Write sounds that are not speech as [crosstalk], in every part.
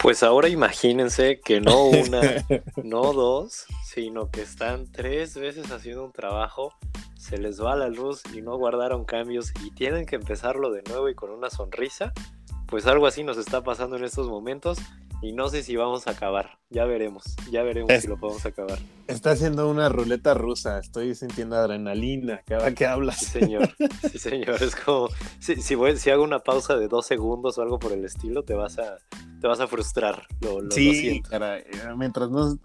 Pues ahora imagínense que no una, [laughs] no dos, sino que están tres veces haciendo un trabajo, se les va la luz y no guardaron cambios y tienen que empezarlo de nuevo y con una sonrisa. Pues algo así nos está pasando en estos momentos y no sé si vamos a acabar. Ya veremos, ya veremos si lo podemos acabar. Está haciendo una ruleta rusa. Estoy sintiendo adrenalina cada que hablas. Sí, señor. Sí, señor. Es como si, si, voy, si hago una pausa de dos segundos o algo por el estilo, te vas a, te vas a frustrar. Lo, lo, sí, cara, mientras no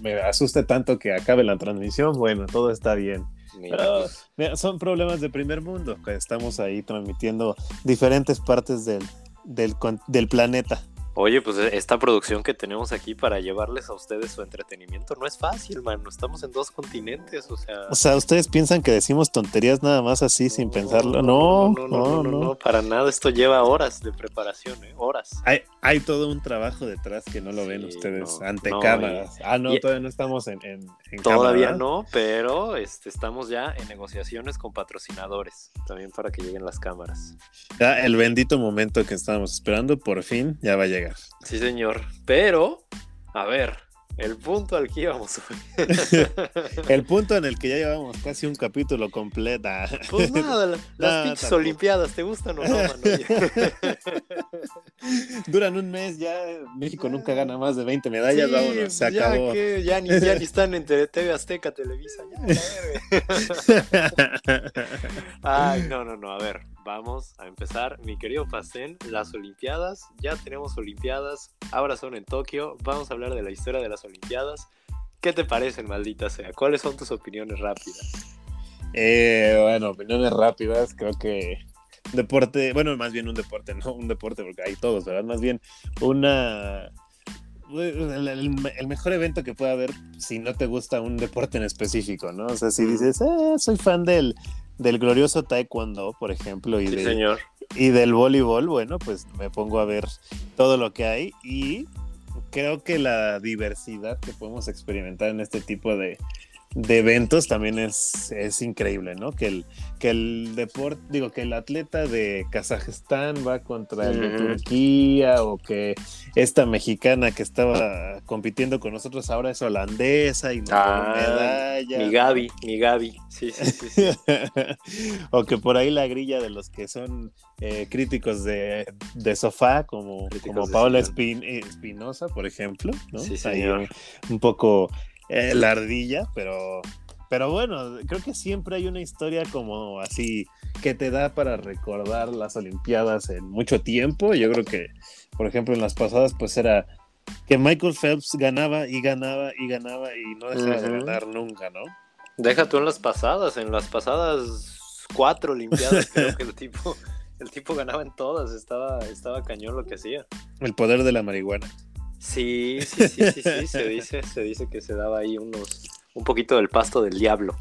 me asuste tanto que acabe la transmisión, bueno, todo está bien. Pero, mira, son problemas de primer mundo, que estamos ahí transmitiendo diferentes partes del, del, del planeta. Oye, pues e, esta producción que tenemos aquí para llevarles a ustedes su entretenimiento no es fácil, mano. Estamos en dos continentes, o sea. O sea, ustedes piensan que decimos tonterías nada más así sin pensarlo. No no no, no no para nada. Esto lleva horas de preparación, ¿eh? Horas. Hay, hay todo un trabajo detrás que no lo ven ustedes ante cámaras. ah, no, todavía no estamos en, en, Todavía no, pero este, estamos ya en negociaciones con patrocinadores también para que lleguen las cámaras. Ya el bendito momento que estábamos esperando, por fin ya va a llegar. Sí, señor. Pero, a ver, el punto al que íbamos [laughs] el punto en el que ya llevamos casi un capítulo completo. Pues nada, las [laughs] pinches olimpiadas, ¿te gustan o no, [laughs] Duran un mes, ya México nunca gana más de 20 medallas, vámonos, se ya acabó. Que ya, ni, ya ni están en TV Azteca, Televisa, Ay, no, no, no, a ver, vamos a empezar. Mi querido Pastén, las Olimpiadas, ya tenemos Olimpiadas, ahora son en Tokio, vamos a hablar de la historia de las Olimpiadas. ¿Qué te parecen, maldita sea? ¿Cuáles son tus opiniones rápidas? Eh, bueno, opiniones rápidas, creo que deporte, bueno, más bien un deporte, [laughs] no un deporte porque hay todos, ¿verdad? Más bien una... El, mejor evento que pueda haber si no te gusta un deporte en específico, ¿no? O sea, si dices, eh, soy fan del, del glorioso taekwondo, por ejemplo, y, señor. y del voleibol, bueno, pues me pongo a ver todo lo que hay y creo que la diversidad que podemos experimentar en este tipo de, de eventos también es, es increíble, ¿no? Que el, que el deporte, digo, que el atleta de Kazajstán va contra el de Turquía o que esta mexicana que estaba compitiendo con nosotros ahora es holandesa y no ah, medalla. Mi Gaby, mi Gaby, sí, sí, sí. [laughs] o que por ahí la grilla de los que son eh, críticos de, de, sofá, como, como Paola Espinosa, por ejemplo, ¿no? Sí, señor. un poco eh, la ardilla, pero, pero bueno, creo que siempre hay una historia como así que te da para recordar las Olimpiadas en mucho tiempo. Yo creo que, por ejemplo, en las pasadas, pues era que Michael Phelps ganaba y ganaba y ganaba y no dejaba de ganar nunca, ¿no? Deja tú en las pasadas, en las pasadas cuatro Olimpiadas, creo [laughs] que el tipo, el tipo ganaba en todas, estaba, estaba cañón lo que hacía. El poder de la marihuana. Sí, sí, sí, sí, sí, se dice, se dice que se daba ahí unos, un poquito del pasto del diablo,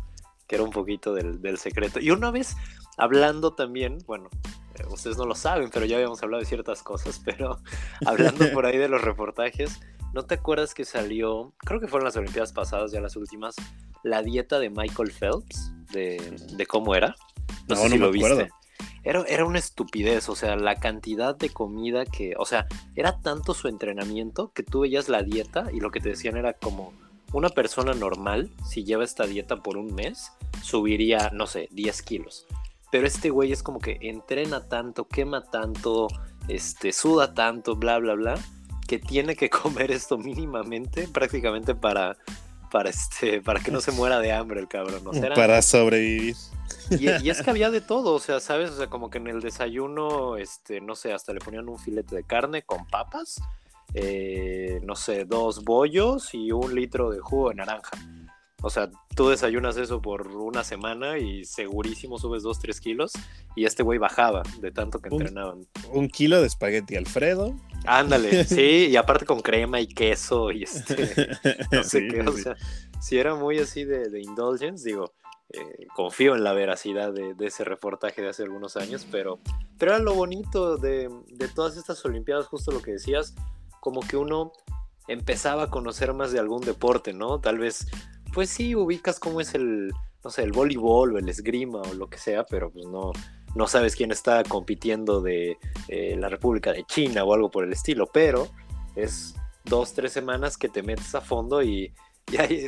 que era un poquito del, del secreto. Y una vez hablando también, bueno, eh, ustedes no lo saben, pero ya habíamos hablado de ciertas cosas, [laughs] pero hablando por ahí de los reportajes, ¿no te acuerdas que salió, creo que fueron las Olimpiadas pasadas, ya las últimas, la dieta de Michael Phelps, de, de cómo era? No, sé si lo viste era, era una estupidez, o sea, la cantidad de comida que, o sea, era tanto su entrenamiento que tú veías la dieta y lo que te decían era como una persona normal, si lleva esta dieta por un mes, subiría, no sé, 10 kilos. Pero este güey es como que entrena tanto, quema tanto, este, suda tanto, bla, bla, bla, que tiene que [laughs] comer esto mínimamente, prácticamente para, para, este, para que no se muera de hambre el cabrón. para sobrevivir. Y, es [laughs] que había de todo, o sea, ¿sabes? O sea, como que en el desayuno, este, no sé, hasta le ponían un filete de carne con papas, eh, no sé, dos bollos y un litro de jugo de naranja. O sea, tú desayunas eso por una semana y segurísimo subes dos, tres kilos. Y este güey bajaba de tanto que entrenaban. Un kilo de espagueti Alfredo. Ándale, [laughs] sí, y aparte con crema y queso y este, [laughs] no sé qué, o sea, si era muy así de, de indulgence, digo, eh, confío en la veracidad de, ese reportaje de hace algunos años, pero, pero era lo bonito de, todas estas Olimpiadas, justo lo que decías, como que uno empezaba a conocer más de algún deporte, ¿no? Tal vez, pues sí, ubicas cómo es el, no sé, el voleibol o el esgrima o lo que sea, pero pues no, no sabes quién está compitiendo de eh, la República de China o algo por el estilo, pero es dos, tres semanas que te metes a fondo y,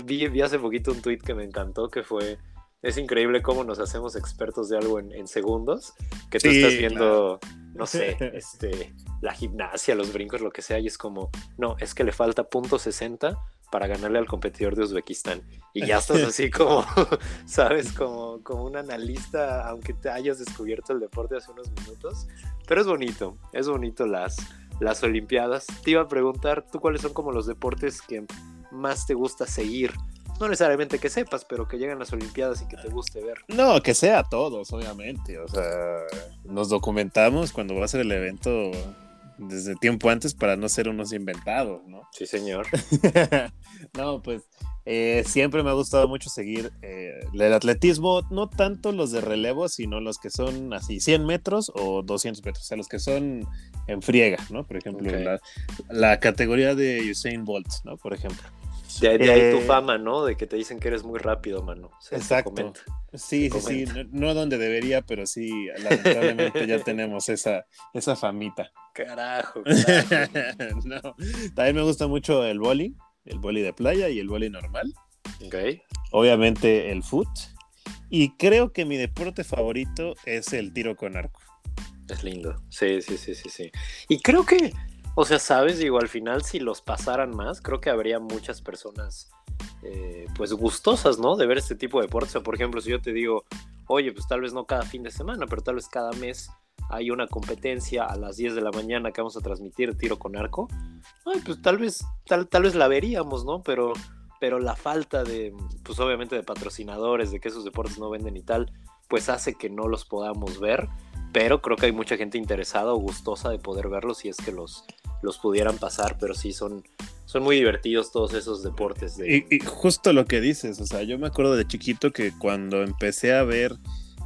vi, hace poquito un tweet que me encantó que fue, es increíble cómo nos hacemos expertos de algo en, segundos, que tú estás viendo, no sé, este, la gimnasia, los brincos, lo que sea, y es como, no, es que le falta punto 60 para ganarle al competidor de Uzbekistán. Y ya estás [laughs] así como, [laughs] ¿sabes? Como, como un analista, aunque te hayas descubierto el deporte hace unos minutos. Pero es bonito, es bonito las, las Olimpiadas. Te iba a preguntar, ¿tú cuáles son como los deportes que más te gusta seguir? No necesariamente que sepas, pero que lleguen las Olimpiadas y que te guste ver. No, que sea todos, obviamente. O sea, nos documentamos cuando va a ser el evento desde tiempo antes para no ser unos inventados, ¿no? Sí, señor. [laughs] no, pues eh, siempre me ha gustado mucho seguir eh, el atletismo, no tanto los de relevo, sino los que son así 100 metros o 200 metros, o sea, los que son en friega, ¿no? Por ejemplo, la, categoría de Usain Bolt, ¿no? Por ejemplo. De, ahí tu eh, fama, ¿no? De que te dicen que eres muy rápido, mano. exacto. Sí, sí, sí. No, donde debería, pero sí, lamentablemente ya [laughs] tenemos esa, esa famita. Carajo. [laughs] no. También me gusta mucho el boli, el boli de playa y el boli normal. Ok. Obviamente el foot. Y creo que mi deporte favorito es el tiro con arco. Es lindo. Sí, sí, sí, sí, sí. Y creo que o sea, sabes, digo, al final si los pasaran más, creo que habría muchas personas eh, pues gustosas, ¿no? De ver este tipo de deportes. O por ejemplo, si yo te digo, oye, pues tal vez no cada fin de semana, pero tal vez cada mes hay una competencia a las 10 de la mañana que vamos a transmitir tiro con arco, ay, pues tal vez, tal, tal vez la veríamos, ¿no? Pero, pero la falta de, pues obviamente de patrocinadores, de que esos deportes no venden y tal, pues hace que no los podamos ver pero creo que hay mucha gente interesada o gustosa de poder verlos si es que los, los pudieran pasar, pero sí son, son muy divertidos todos esos deportes. Y, justo lo que dices, o sea, yo me acuerdo de chiquito que cuando empecé a ver,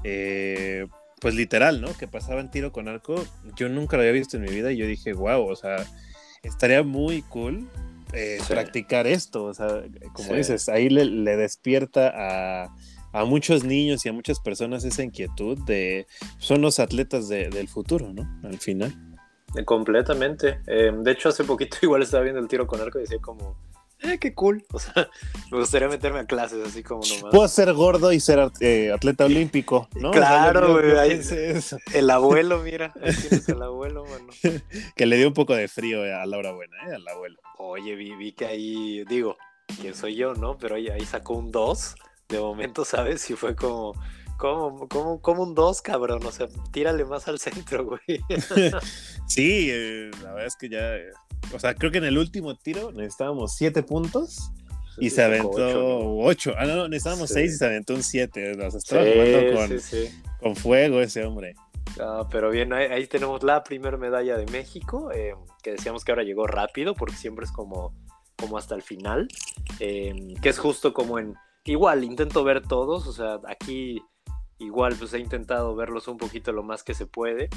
eh, pues literal, ¿no? Que pasaban tiro con arco, yo nunca lo había visto en mi vida y yo dije, wow, o sea, estaría muy cool eh, practicar esto, o sea, como dices, ahí le despierta a a muchos niños y a muchas personas esa inquietud de son los atletas del futuro, ¿no? Al final. Completamente. Eh, de hecho, hace poquito [laughs] igual estaba viendo el tiro con arco y decía como, eh, qué cool. [laughs] O sea, me gustaría meterme a clases así como nomás. Puedo ser gordo y ser eh, atleta olímpico, ¿no? Claro, güey. Ahí el abuelo, mira. [laughs] Ahí tienes el abuelo, mano. que le dio un poco de frío a Laura Buena, ¿eh? Al abuelo. Oye, vi, vi que ahí, digo, quién soy yo, ¿no? Pero ahí, ahí sacó un 2 de momento, ¿sabes? Y fue como, como, como, como un 2, cabrón. O sea, tírale más al centro, güey. [laughs] sí, eh, la verdad es que ya. O sea, creo que en el último tiro necesitábamos 7 puntos. Y se aventó 8. Ah, no, necesitábamos 6 y se aventó un 7. O sea, estaba jugando con, con, fuego ese hombre. Pero bien, ahí, tenemos la primera medalla de México, eh, que decíamos que ahora llegó rápido, porque siempre es como, como hasta el final, eh, que es justo como en, igual intento ver todos, o sea, aquí igual pues he intentado verlos un poquito lo más que se puede.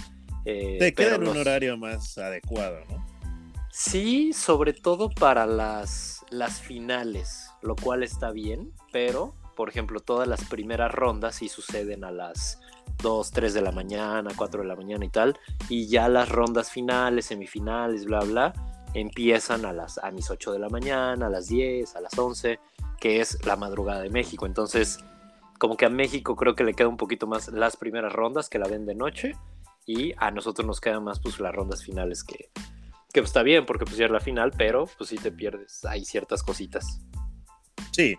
Eh, Te queda en un horario más adecuado, ¿no? Sí, sobre todo para las, las finales, lo cual está bien, pero, por ejemplo, todas las primeras rondas sí suceden a las 2, 3 de la mañana, 4 de la mañana y tal, y ya las rondas finales, semifinales, bla, bla, empiezan a, las, a mis 8 de la mañana, a las 10, a las 11, que es la madrugada de México. Entonces, como que a México creo que le queda un poquito más las primeras rondas que la ven de noche y a nosotros nos quedan más pues las rondas finales que, que pues, está bien porque pues ya es la final, pero pues sí te pierdes, hay ciertas cositas. Sí,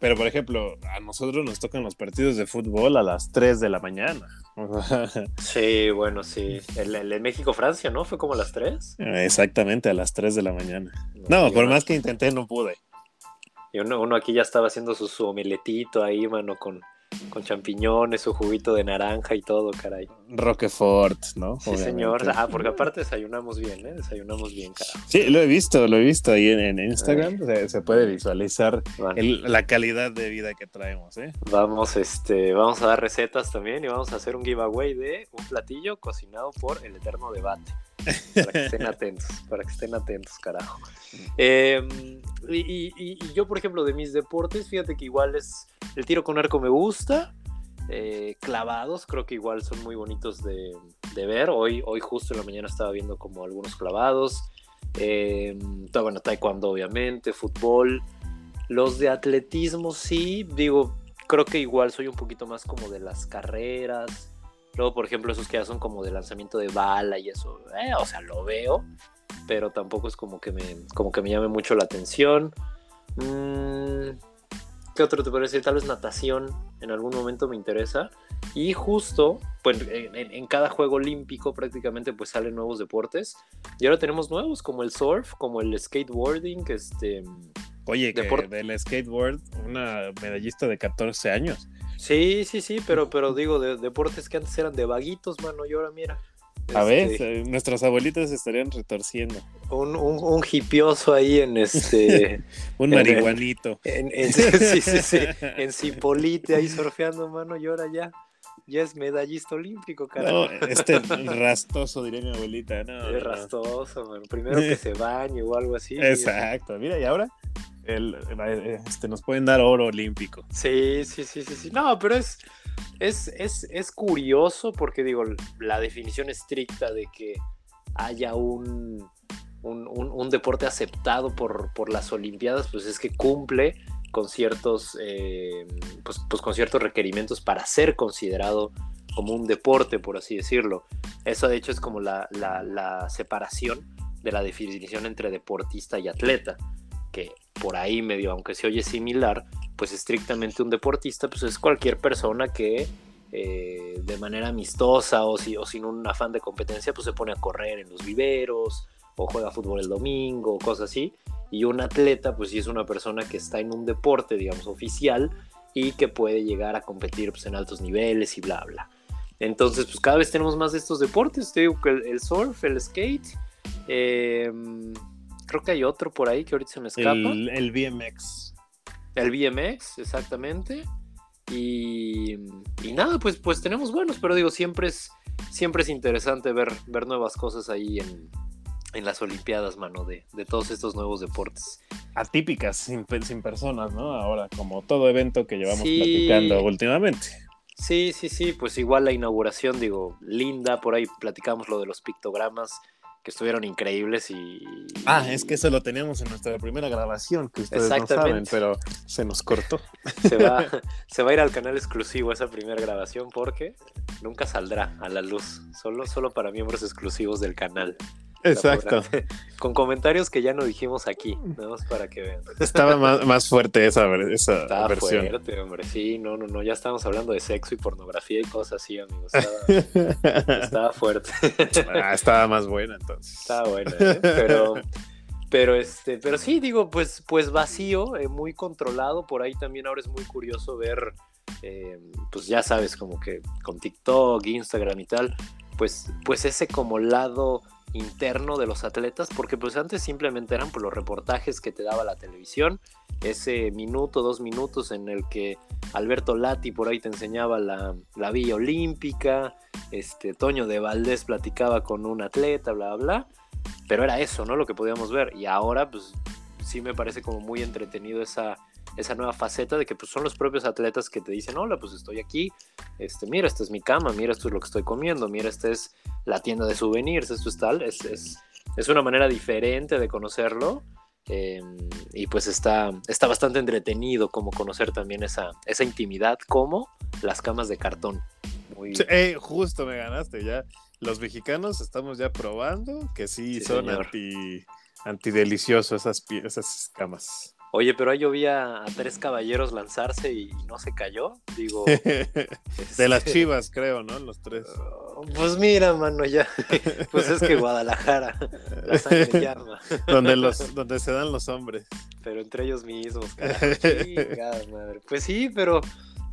pero por ejemplo, a nosotros nos tocan los partidos de fútbol a las 3 de la mañana. [laughs] sí, bueno, sí. El, el México-Francia, ¿no? Fue como a las 3. Exactamente, a las 3 de la mañana. No, por más que intenté, no pude. Y uno, aquí ya estaba haciendo su, su omeletito ahí, mano, con, con champiñones, su juguito de naranja y todo, caray. Roquefort, ¿no? Sí, señor. Ah, porque aparte desayunamos bien, ¿eh? Desayunamos bien, carajo. Sí, lo he visto, lo he visto ahí en, Instagram. Se, puede visualizar la calidad de vida que traemos, ¿eh? Vamos, este, vamos a dar recetas también y vamos a hacer un giveaway de un platillo cocinado por el eterno debate. Para que estén atentos, para que estén atentos, carajo. Em, y, yo, por ejemplo, de mis deportes, fíjate que igual es el tiro con arco me gusta. Eh, clavados, creo que igual son muy bonitos de, ver. Hoy, hoy justo en la mañana estaba viendo como algunos clavados. Eh, bueno, taekwondo obviamente, fútbol. Los de atletismo sí, digo, creo que igual soy un poquito más como de las carreras. Luego, por ejemplo, esos que ya son como de lanzamiento de bala y eso, eh, o sea, lo veo, pero tampoco es como que me, como que me llame mucho la atención. Mm, ¿Qué otro te parece? Tal vez natación en algún momento me interesa. Y justo, pues en, cada juego olímpico prácticamente pues salen nuevos deportes. Y ahora tenemos nuevos como el surf, como el skateboarding, este... Oye, que del skateboard, una medallista de 14 años. Sí, sí, sí, pero, pero digo, de, deportes que antes eran de vaguitos, mano, y ahora mira. A ver, este, eh, nuestras abuelitas estarían retorciendo. Un, un, un hipioso ahí en este. [laughs] un marihuanito. [laughs] En, sí, sí, sí. [laughs] En Cipolite ahí surfeando, mano, y ahora ya. Ya es medallista olímpico, carajo. No, este rastoso, diría mi abuelita, no. Es rastoso, mano. Primero que se bañe o algo así. Exacto. Mira, y ahora el, este, nos pueden dar oro olímpico. Sí, sí, sí, sí, sí. No, pero es, es, es, es curioso porque digo, la definición estricta de que haya un, un, deporte aceptado por, por, las Olimpiadas, pues es que cumple con ciertos, eh, pues, pues, con ciertos requerimientos para ser considerado como un deporte, por así decirlo. Eso de hecho es como la, la, la separación de la definición entre deportista y atleta, que por ahí medio, aunque se oye similar, pues estrictamente un deportista, pues es cualquier persona que eh, de manera amistosa o, o, sin un afán de competencia, pues se pone a correr en los viveros o juega fútbol el domingo o cosas así. Y un atleta, pues sí es una persona que está en un deporte, digamos, oficial y que puede llegar a competir pues, en altos niveles y bla, bla. Entonces, pues cada vez tenemos más de estos deportes. Te digo que el, surf, el skate, eh, creo que hay otro por ahí que ahorita se me escapa. El, BMX. El BMX, exactamente. Y, y, nada, pues, pues tenemos buenos, pero digo, siempre es, siempre es interesante ver, ver nuevas cosas ahí en, en las Olimpiadas, mano, de, de, todos estos nuevos deportes. Atípicas, sin, sin, personas, ¿no? Ahora, como todo evento que llevamos platicando últimamente. Sí, sí, sí, pues igual la inauguración, digo, linda, por ahí platicamos lo de los pictogramas estuvieron increíbles y... Ah, es que eso lo teníamos en nuestra primera grabación, que ustedes no saben, pero se nos cortó. Se va, [laughs] se va a ir al canal exclusivo esa primera grabación porque nunca saldrá a la luz, solo, solo para miembros exclusivos del canal. Exacto. [laughs] con comentarios que ya no dijimos aquí, nada más para que vean. [laughs] Estaba más, fuerte esa, esa Estaba versión. fuerte, hombre. Sí, no, no, no. Ya estamos hablando de sexo y pornografía y cosas así, amigos. [laughs] Estaba, estaba fuerte. Ah, estaba más buena entonces. Estaba buena, ¿eh? pero. Pero este, pero sí, digo, pues, pues vacío, eh, muy controlado. Por ahí también ahora es muy curioso ver, eh, pues ya sabes, como que con TikTok, Instagram y tal, pues, pues ese como lado interno de los atletas, porque pues antes simplemente eran por los reportajes que te daba la televisión, ese minuto, dos minutos en el que Alberto Lati por ahí te enseñaba la, la vía olímpica, este Toño de Valdés platicaba con un atleta, bla, bla, pero era eso, ¿no? Lo que podíamos ver, y ahora pues sí me parece como muy entretenido esa esa nueva faceta de que pues, son los propios atletas que te dicen, hola, pues estoy aquí, este, mira, esta es mi cama, mira, esto es lo que estoy comiendo, mira, esta es la tienda de souvenirs, esto es tal, es, es, una manera diferente de conocerlo. Em, y pues está, está bastante entretenido como conocer también esa, esa intimidad como las camas de cartón. Muy... Eh, justo me ganaste ya. Los mexicanos estamos ya probando que sí, son anti, antideliciosos esas, esas camas. Oye, pero ahí yo vi a, tres caballeros lanzarse y, no se cayó. Digo. [laughs] de las este, chivas, creo, ¿no? Los tres. Uh, pues mira, mano, ya. [laughs] Pues es que Guadalajara, la sangre llama. [laughs] donde, los, donde se dan los hombres. Pero entre ellos mismos, carajo. madre. Pues sí, pero.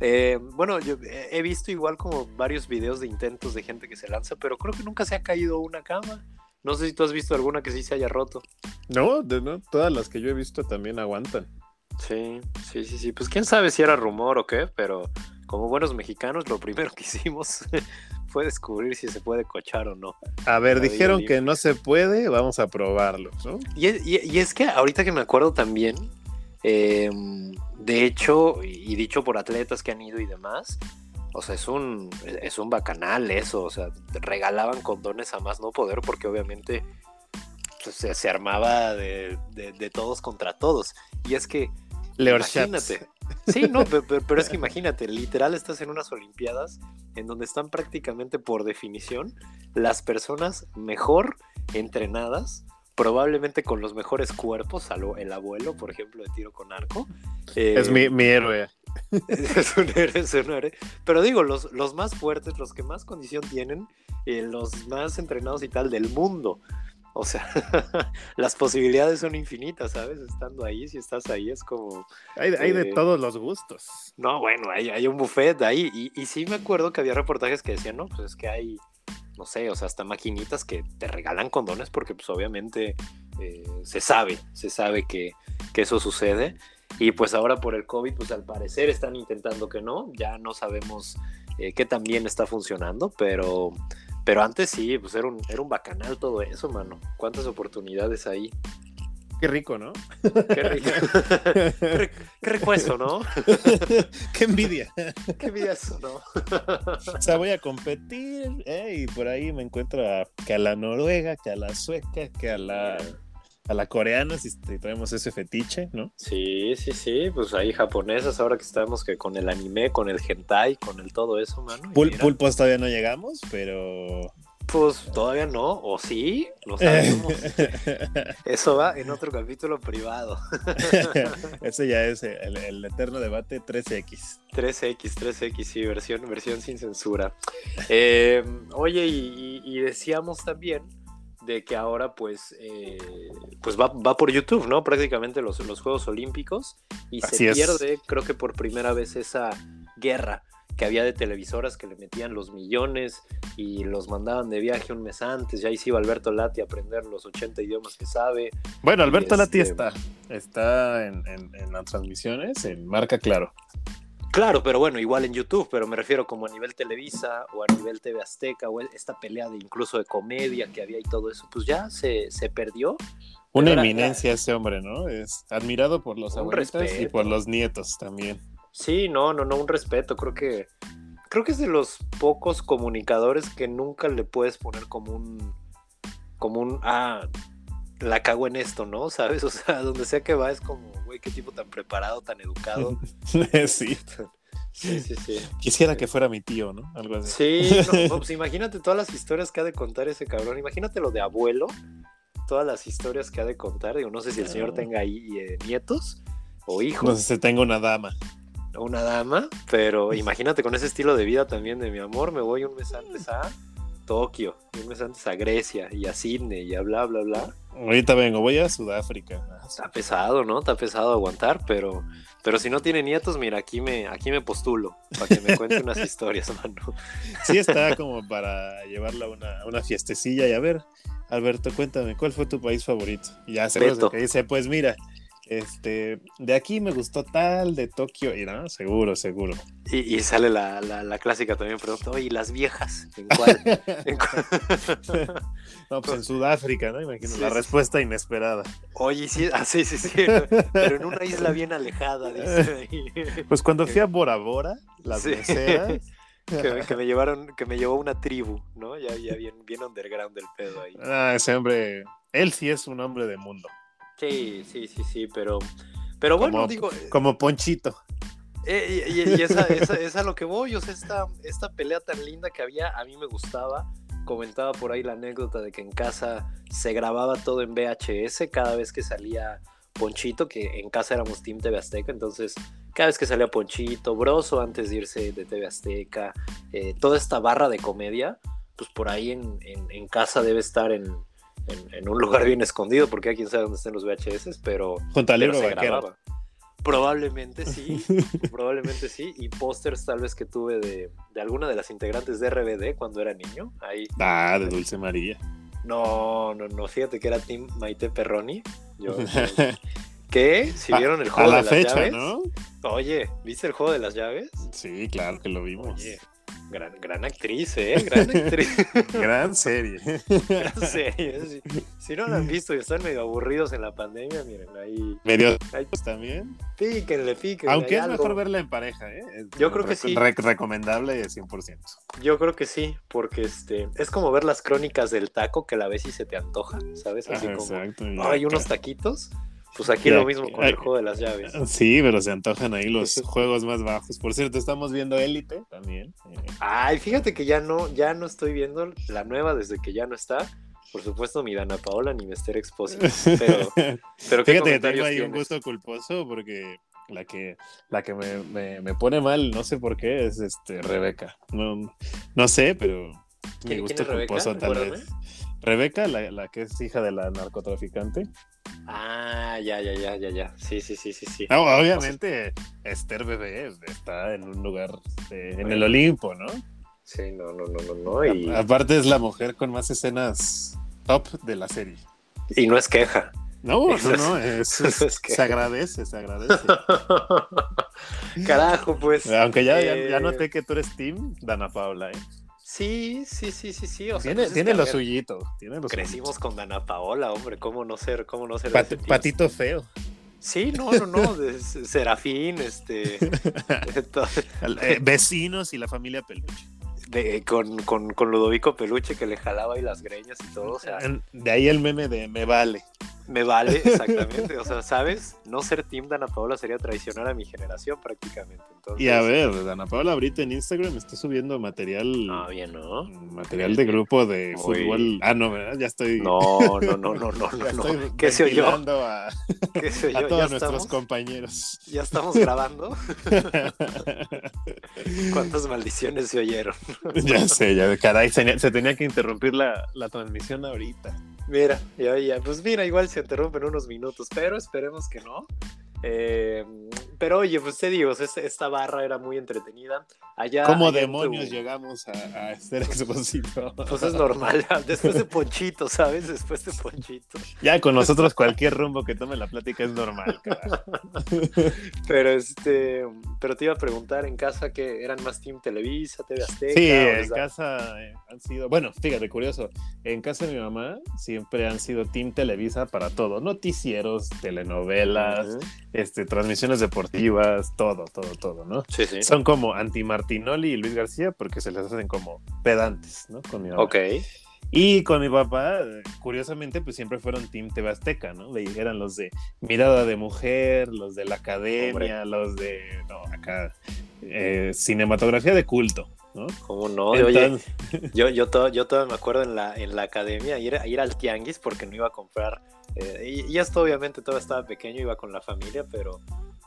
Eh, bueno, yo he visto igual como varios videos de intentos de gente que se lanza, pero creo que nunca se ha caído una cama. No sé si tú has visto alguna que sí se haya roto. No, de, no todas las que yo he visto también aguantan. Sí, sí, sí, sí. Pues quién sabe si era rumor o qué, pero como buenos mexicanos, lo primero que [laughs] hicimos fue descubrir si se puede cochar o no. A ver, dijeron que no se puede, vamos a probarlo, ¿no? Y, y es que ahorita que me acuerdo también, eh, de hecho, y dicho por atletas que han ido y demás, o sea, es un, es un bacanal eso, o sea, regalaban condones a más no poder porque obviamente pues, se, armaba de, todos contra todos. Y es que, imagínate, sí, no, pero, es que imagínate, literal estás en unas Olimpiadas en donde están prácticamente por definición las personas mejor entrenadas probablemente con los mejores cuerpos, salvo el abuelo, por ejemplo, de tiro con arco. es mi, mi, héroe. [laughs] Es un héroe, es un héroe. Pero digo, los, los más fuertes, los que más condición tienen, eh, los más entrenados y tal del mundo. O sea, [laughs] las posibilidades son infinitas, ¿sabes? Estando ahí, si estás ahí, es como... Hay, hay de eh, todos los gustos. No, bueno, hay, hay un buffet ahí. Y, y sí me acuerdo que había reportajes que decían, no, pues es que hay no sé, o sea, hasta maquinitas que te regalan condones porque pues obviamente eh, se sabe, se sabe que, eso sucede. Y pues ahora por el COVID, pues al parecer están intentando que no, ya no sabemos eh, qué tan bien está funcionando, pero, pero antes sí, pues era un, era un bacanal todo eso, mano. ¿Cuántas oportunidades ahí? Qué rico, ¿no? Qué rico. [laughs] qué, rico eso, ¿no? qué envidia. Qué envidia eso, ¿no? o sea, voy a competir eh, y por ahí me encuentro que a la noruega, que a la sueca, que a la a la coreana, si traemos ese fetiche, ¿no? Sí, sí, sí, pues ahí japonesas, ahora que estamos que con el anime, con el hentai, con el todo eso, mano. pulpos todavía no llegamos, pero pues todavía no, o sí, lo sabemos. [laughs] Eso va en otro capítulo privado. [laughs] Ese ya es el, eterno debate 3X. 3X, 3X, sí, versión, versión sin censura. Eh, oye, y, decíamos también de que ahora pues, eh, pues va, por YouTube, ¿no? Prácticamente los, los Juegos Olímpicos y se pierde, creo que por primera vez esa guerra que había de televisoras que le metían los millones y los mandaban de viaje un mes antes. Y ahí sí iba Alberto Lati a aprender los 80 idiomas que sabe. Bueno, Alberto Lati este, está, está en, las transmisiones, en marca claro. Claro, pero bueno, igual en YouTube, pero me refiero como a nivel Televisa o a nivel TV Azteca o esta pelea de incluso de comedia que había y todo eso, pues ya se, se perdió. Una eminencia ese hombre, ¿no? Es admirado por los abuelos y por los nietos también. Sí, no, no, no, un respeto. Creo que creo que es de los pocos comunicadores que nunca le puedes poner como un como un ah la cago en esto, ¿no? [laughs] ¿Sabes? O sea, donde sea que va es como, güey, qué tipo tan preparado, tan educado. [laughs] sí. Sí, sí, sí. Quisiera que fuera mi tío, ¿no? Algo así. Sí, [laughs] no, pues imagínate todas las historias que ha de contar ese cabrón. Imagínate lo de abuelo, todas las historias que ha de contar. Digo, no sé si el señor tenga ahí eh, nietos o hijos. No sé si tengo una dama una dama, pero imagínate con ese estilo de vida también de mi amor, me voy un mes antes a Tokio, un mes antes a Grecia y a Sydney y a bla, bla, bla. Ahorita vengo, voy a Sudáfrica. Está pesado, ¿no? Está pesado aguantar, pero, pero si no tiene nietos, mira, aquí me, aquí me postulo para que me cuente unas [laughs] historias, mano. Sí, está como para llevarla a una, una fiestecilla y a ver, Alberto, cuéntame, ¿cuál fue tu país favorito? Y ya se que dice, pues mira, este, de aquí me gustó tal, de Tokio, y no, seguro, seguro. Y, sale la, la, clásica también, pregunto, ¿y las viejas? ¿En cuál? [laughs] [laughs] no, pues en Sudáfrica, ¿no? Imagino, la respuesta inesperada. Oye, sí, ah, sí, sí, sí, pero en una isla bien alejada, dice [laughs] Pues cuando fui a Bora Bora, las meseras... Que, me llevaron, que me llevó una tribu, ¿no? Ya, ya bien, bien underground del pedo ahí. Ah, ese hombre, él sí es un hombre de mundo. Sí, sí, sí, sí, pero, pero bueno, digo. Eh, como Ponchito. Eh, y, esa, es a lo que voy, o sea, esta, esta pelea tan linda que había, a mí me gustaba. Comentaba por ahí la anécdota de que en casa se grababa todo en VHS cada vez que salía Ponchito, que en casa éramos Team TV Azteca, entonces cada vez que salía Ponchito, Broso antes de irse de TV Azteca, eh, toda esta barra de comedia, pues por ahí en, en casa debe estar en, en, un lugar bien escondido, porque hay quien sabe dónde están los VHS, pero. Junto al libro vaquero. Probablemente sí, [laughs] probablemente sí. Y pósters tal vez que tuve de, de, alguna de las integrantes de RBD cuando era niño. Ahí. Ah, de Dulce María. No, no, no, fíjate que era Team Maite Perroni. Yo, [laughs] ¿Qué? ¿Si vieron el juego a la de las fecha, llaves? ¿no? Oye, ¿viste el juego de las llaves? Sí, claro que lo vimos. Oye, gran, gran actriz, ¿eh? Gran actriz. [laughs] Gran serie. gran serie. Si, si, no la han visto y están medio aburridos en la pandemia, miren, ahí. Medio ahí, [laughs] también. Píquenle, píquenle. Aunque es algo. mejor verla en pareja, ¿eh? Es Yo creo que sí. Re recomendable 100%. Yo creo que sí, porque este es como ver las crónicas del taco que la ves y se te antoja, ¿sabes? Así como, exacto. "Oh, hay unos taquitos. Pues aquí lo mismo con el juego de las llaves. [laughs] Sí, pero se antojan ahí los [laughs] juegos más bajos. Por cierto, estamos viendo Élite también. Eh, Ay, fíjate que ya no, ya no estoy viendo la nueva desde que ya no está. Por supuesto, mi Dana Paola ni Mester Expósito. [laughs] Pero, pero ¿qué Fíjate que tengo ahí un tienes? gusto culposo porque la que, la que me, me- me pone mal, no sé por qué, es este Rebeca. No, no sé, pero mi ¿Quién- gusto culposo tal vez. Rebeca, la, la que es hija de la narcotraficante. Ah, ya, ya, ya, ya, ya. Sí, sí, sí, sí, sí. No, obviamente Esther Bebé está en un lugar eh, en el Olimpo, ¿no? Sí, no, no, no, no, no. Y, A- aparte es la mujer con más escenas top de la serie. y no es queja. No, no, [laughs] es- no, es- que- se agradece, se agradece. [laughs] Carajo, pues. Aunque ya, ya, eh, ya noté que tú eres team Dana Paula, ¿eh? Sí, sí, sí, sí, sí. O sea, tiene pues es tiene lo ver, suyito, tiene lo Crecimos suyito. con Dana Paola, hombre. ¿Cómo no ser, cómo no ser Pat- patito feo. Sí, no, no, no. [laughs] de Serafín, este. Eh, vecinos y la familia Peluche. de- con, con, con Ludovico Peluche que le jalaba ahí las greñas y todo. O sea, De ahí el meme de me vale. Me vale [laughs] exactamente. O sea, ¿sabes? No ser Team Dana Paola sería traicionar a mi generación prácticamente. Entonces, Y a ver, Dana Paula ahorita en Instagram está subiendo material. Ah, bien, ¿no? Material de grupo de Muy- fútbol. Ah, no, ¿verdad? Ya estoy. No, no, no, no, no, [laughs] ya no. estoy no. ¿Qué se oyó? a, [laughs] ¿Qué se a oyó? todos ¿Ya nuestros estamos? compañeros. ¿Ya estamos grabando? ¿Cuántas maldiciones se oyeron? ya sé, ya, caray, se, se tenía que interrumpir la, la transmisión ahorita. Mira, ya, ya, pues mira, igual se interrumpen unos minutos, pero esperemos que no. Eh, pero oye, pues te digo, esta, barra era muy entretenida. Allá, ¿Cómo allá demonios tu- llegamos a, a este exposito? Pues es normal, [laughs] después de Ponchito, ¿sabes? Después de Ponchito. Ya con nosotros cualquier rumbo que tome la plática es normal, carajo. [laughs] Pero este, pero te iba a preguntar en casa que eran más Team Televisa, TV Azteca. Sí, en casa eh, han sido, bueno, fíjate, curioso, en casa de mi mamá siempre han sido Team Televisa para todo, noticieros, telenovelas, Ujú. este, transmisiones deportivas, todo, todo, todo, ¿no? Sí, sí. Son como anti-Martinoli y Luis García porque se les hacen como pedantes, ¿no? Con mi mamá. Ok. Y con mi papá, curiosamente, pues siempre fueron Team TV Azteca, ¿no? De- eran los de Mirada de Mujer, los de la Academia, los de, no, acá, eh, cinematografía de culto, ¿no? ¿Cómo no? Oye, Entonces- Yo, yo, to- yo todavía me acuerdo en la, en la academia ir, ir al tianguis porque no iba a comprar. eh, y, y esto obviamente todavía estaba pequeño, iba con la familia, pero,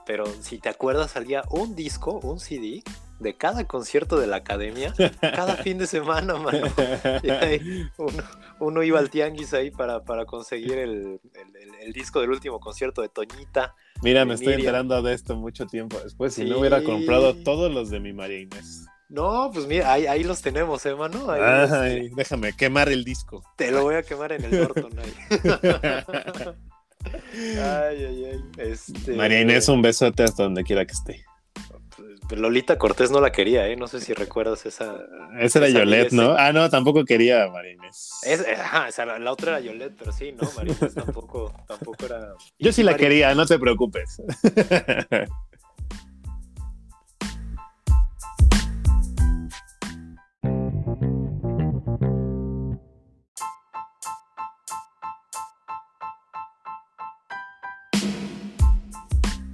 pero si te acuerdas, salía un disco, un CD de cada concierto de la academia, cada fin de semana, mano. [laughs] Y ahí uno, uno iba al tianguis ahí para, para conseguir el, el- el- el disco del último concierto de Toñita. Mira, me estoy enterando de esto mucho tiempo después. Si Sí. no hubiera comprado todos los de mi María Inés. No, pues mira, ahí, ahí los tenemos, ¿eh, mano? Ahí, Ay, este, déjame quemar el disco. te lo voy a quemar en el Norton ahí. [laughs] Ay, ay, ay. Este... María Inés, un besote hasta donde quiera que esté. Lolita Cortés no la quería, ¿eh? No sé si recuerdas esa. Esa era ese. ¿no? Ah, no, tampoco quería a María Inés. Es, ajá, esa, la- la otra era Yolette, pero sí, ¿no? María Inés tampoco, tampoco era. Yo sí la María- quería, no te preocupes. [laughs]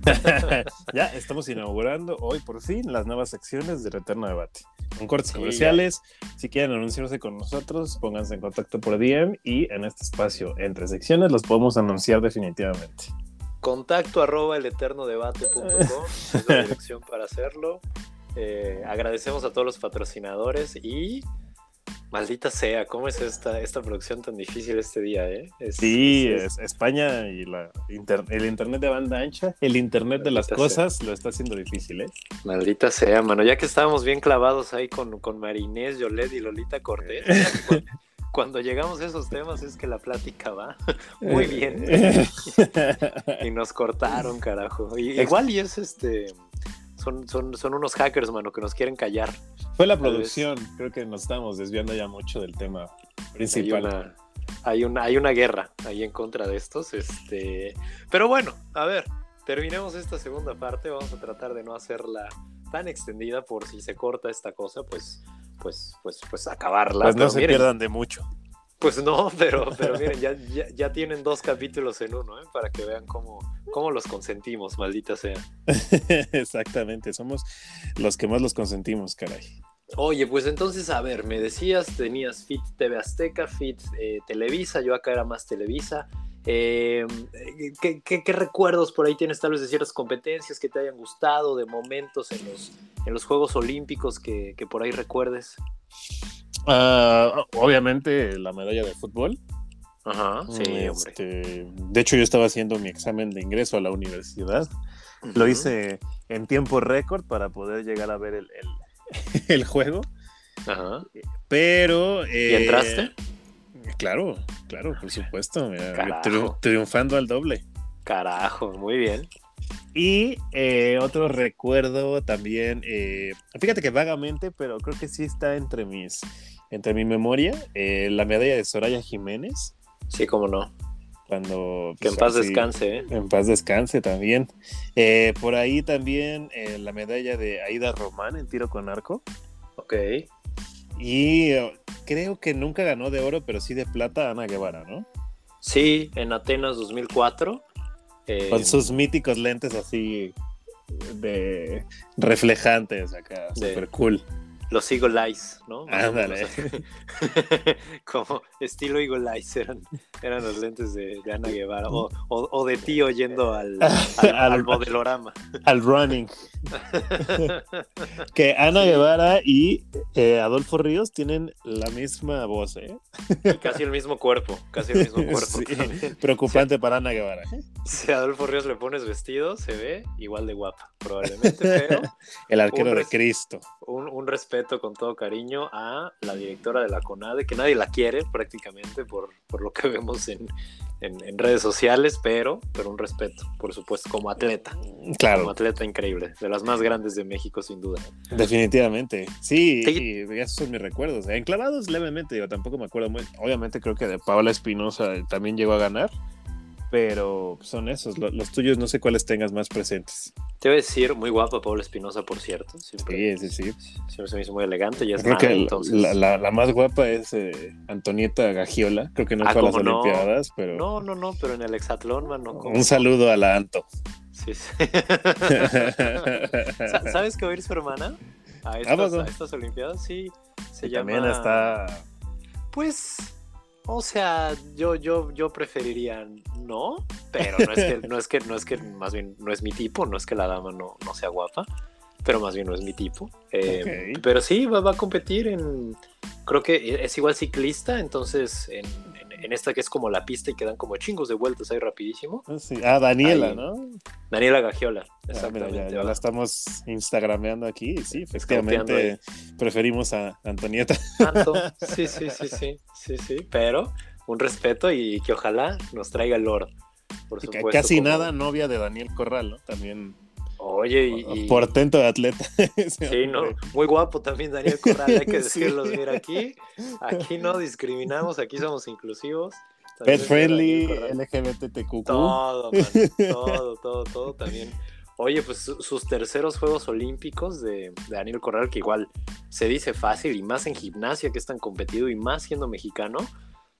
[laughs] ya estamos inaugurando hoy por fin las nuevas secciones del Eterno Debate. Con cortes Sí, comerciales, si quieren anunciarse con nosotros, pónganse en contacto por DM y en este espacio entre secciones los podemos anunciar definitivamente. Contacto arroba eleternodebate.com es la [laughs] dirección para hacerlo. Eh, agradecemos a todos los patrocinadores y Maldita sea, ¿cómo es esta, esta producción tan difícil este día, eh? sí, es, España y la el internet de banda ancha, el internet de las cosas lo está haciendo difícil, ¿eh? Maldita sea, mano. Ya que estábamos bien clavados ahí con, con Marinés, Yolet y Lolita Cortés, cuando, llegamos a esos temas es que la plática va [laughs] muy bien. [laughs] y nos cortaron, carajo. igual y es este son, son, son unos hackers, mano, que nos quieren callar. Fue la producción, creo que nos estamos desviando ya mucho del tema principal. Hay una, hay una, guerra ahí en contra de estos, este... Pero bueno, a ver, terminemos esta segunda parte, vamos a tratar de no hacerla tan extendida por si se corta esta cosa, pues, pues, pues, pues acabarla. Pues no se pierdan de mucho. Pues no, [laughs] pero, pero [laughs] miren, ya, ya, tienen dos capítulos en uno, ¿eh? para que vean cómo, cómo los consentimos, maldita sea. [laughs] Exactamente, somos los que más los consentimos, caray. Oye, pues entonces, a ver, me decías, tenías Fit TV Azteca, Fit eh, Televisa, yo acá era más Televisa. Em, ¿qué, qué, recuerdos por ahí tienes tal vez de ciertas competencias que te hayan gustado, de momentos en los, en los Juegos Olímpicos que, que por ahí recuerdes? Ah, obviamente la medalla de fútbol. Ajá, sí, este, De hecho, yo estaba haciendo mi examen de ingreso a la universidad. Lo hice en tiempo récord para poder llegar a ver el, el, [laughs] juego. Ajá. Pero. ¿Y entraste? Claro, claro, por supuesto. triunfando al doble. Carajo, muy bien. Y eh, otro recuerdo también, eh, fíjate que vagamente, pero creo que sí está entre mis entre mi memoria, eh, la medalla de Soraya Jiménez. Sí, cómo no. Cuando. Que en pues, paz descanse, ¿eh? En paz descanse también. Por ahí también la medalla de Aida Román en tiro con arco. Ok. Y creo que nunca ganó de oro, pero sí de plata Ana Guevara, ¿no? Sí, en Atenas 2004. Con sus míticos lentes así de reflejantes acá, super cool los Eagle Eyes, ¿no? Ándale. [laughs] como estilo Eagle Eyes eran, eran los lentes de, Ana Guevara o, de tío yendo [laughs] al, al, modelorama. Al running. que Ana Guevara y eh, Adolfo Ríos tienen la misma voz, ¿eh? casi el mismo cuerpo, casi el mismo cuerpo. [laughs] preocupante para Ana Guevara. ¿eh? Si a Adolfo Ríos le pones vestido, se ve igual de guapa, probablemente, pero... el arquero de Cristo. Un, un respeto con todo cariño a la directora de la CONADE, que nadie la quiere prácticamente por, por lo que [laughs] vemos en, en, redes sociales, pero, pero un respeto, por supuesto, como atleta. Claro. Como atleta increíble, de las más grandes de México, sin duda. Definitivamente. Sí, esos son mis recuerdos. Enclavados levemente, yo tampoco me acuerdo muy. Obviamente creo que de Paola Espinosa también llegó a ganar pero son esos. Los, tuyos no sé cuáles tengas más presentes. Te voy a decir, muy guapa Pablo Espinosa, por cierto. Siempre, sí, sí, sí. Siempre se me hizo muy elegante. Y es Creo que la, la, más guapa es eh, Antonieta Gagiola. Creo que no ah, fue a las Olimpiadas, pero. No, no, no, pero en el hexatlón, mano. Un saludo a la Anto. Sí, sí. [laughs] ¿Sabes que va a ir su hermana? A estas, a estas Olimpiadas, sí. Se llama. También está. Pues o sea, yo, yo, yo preferiría no, pero no es que, no es que, no es que, más bien no es mi tipo, no es que la dama no, no sea guapa, pero más bien no es mi tipo. Eh, pero sí, va, va, a competir en, creo que es igual ciclista, entonces en, en, esta que es como la pista y quedan como chingos de vueltas ahí rapidísimo. Ah, ah Daniela, ¿no? Daniela Gagiola, ah, exactamente. ya, la estamos instagrameando aquí, sí, efectivamente preferimos a Antonieta. [laughs] sí, sí, sí, sí, sí, sí, pero un respeto y que ojalá nos traiga el oro. Por supuesto, Casi nada novia de Daniel Corral, ¿no? También Oye, y, Portento de atleta. [laughs] sí, no, muy guapo también Daniel Corral, hay que [laughs] decirlo. Mira, aquí, aquí no [laughs] discriminamos, aquí somos inclusivos. Pet friendly, LGBTQ. Todo, todo, todo, todo también. Oye, pues sus terceros Juegos Olímpicos de, de, Daniel Corral, que igual se dice fácil y más en gimnasia que es tan competido y más siendo mexicano,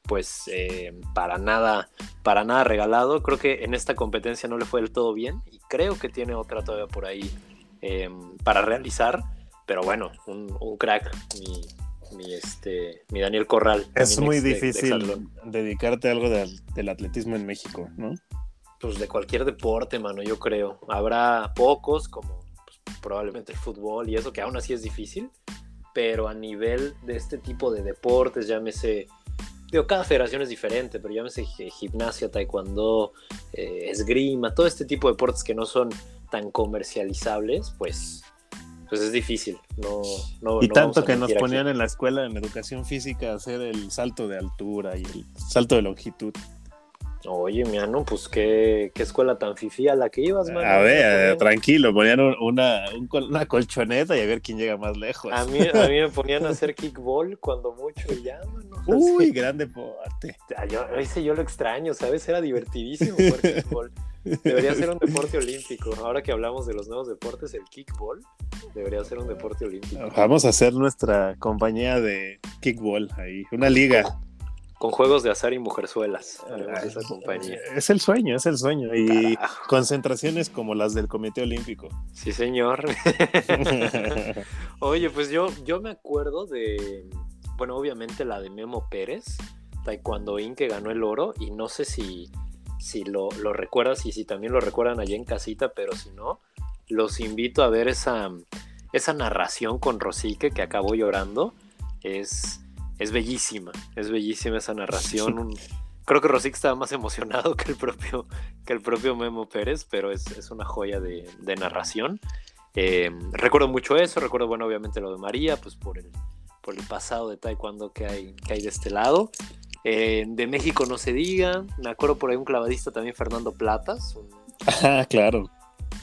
pues eh, para nada, para nada regalado. Creo que en esta competencia no le fue del todo bien y creo que tiene otra todavía por ahí eh, para realizar. Pero bueno, un, crack, mi, este, mi Daniel Corral. Es muy difícil dedicarte a algo del atletismo en México, ¿no? Pues de cualquier deporte, mano, yo creo. Habrá pocos, como pues, probablemente el fútbol y eso, que aún así es difícil pero a nivel de este tipo de deportes, llámese, digo, cada federación es diferente, pero llámese gimnasia, taekwondo, eh, esgrima, todo este tipo de deportes que no son tan comercializables, pues pues es difícil. No, no, y tanto que nos ponían en la escuela en educación física hacer el salto de altura y el salto de longitud. Oye, miano, pues qué, qué escuela tan fifía a la que ibas, man. A ver, tranquilo, ponían una, una colchoneta y a ver quién llega más lejos. A mí, a mí me [laughs] ponían a hacer kickball cuando mucho y ya, mano. [laughs] Uy, gran deporte. Yo, ese yo lo extraño, ¿sabes? Era divertidísimo jugar kickball. Debería ser un deporte olímpico. Ahora que hablamos de los nuevos deportes, el kickball debería ser un deporte olímpico. Vamos a hacer nuestra compañía de kickball ahí, una liga. Con juegos de azar y mujerzuelas. esa compañía. Es el sueño, es el sueño. Y concentraciones como las del Comité Olímpico. Sí, señor. [laughs] Oye, pues yo, yo me acuerdo de, bueno, obviamente la de Memo Pérez, Taekwondoín que ganó el oro, y no sé si, si lo, lo recuerdas y si también lo recuerdan allá en casita, pero si no, los invito a ver esa, esa narración con Rosique que acabó llorando. Es es bellísima, es bellísima esa narración. [laughs] creo que Rosic estaba más emocionado que el propio, que el propio Memo Pérez, pero es, una joya de, narración. Eh, recuerdo mucho eso, recuerdo, bueno, obviamente lo de María, pues por el, por el pasado de taekwondo que hay, que hay de este lado. Eh, de México no se diga, me acuerdo por ahí un clavadista también, Fernando Platas. [laughs] ah, claro.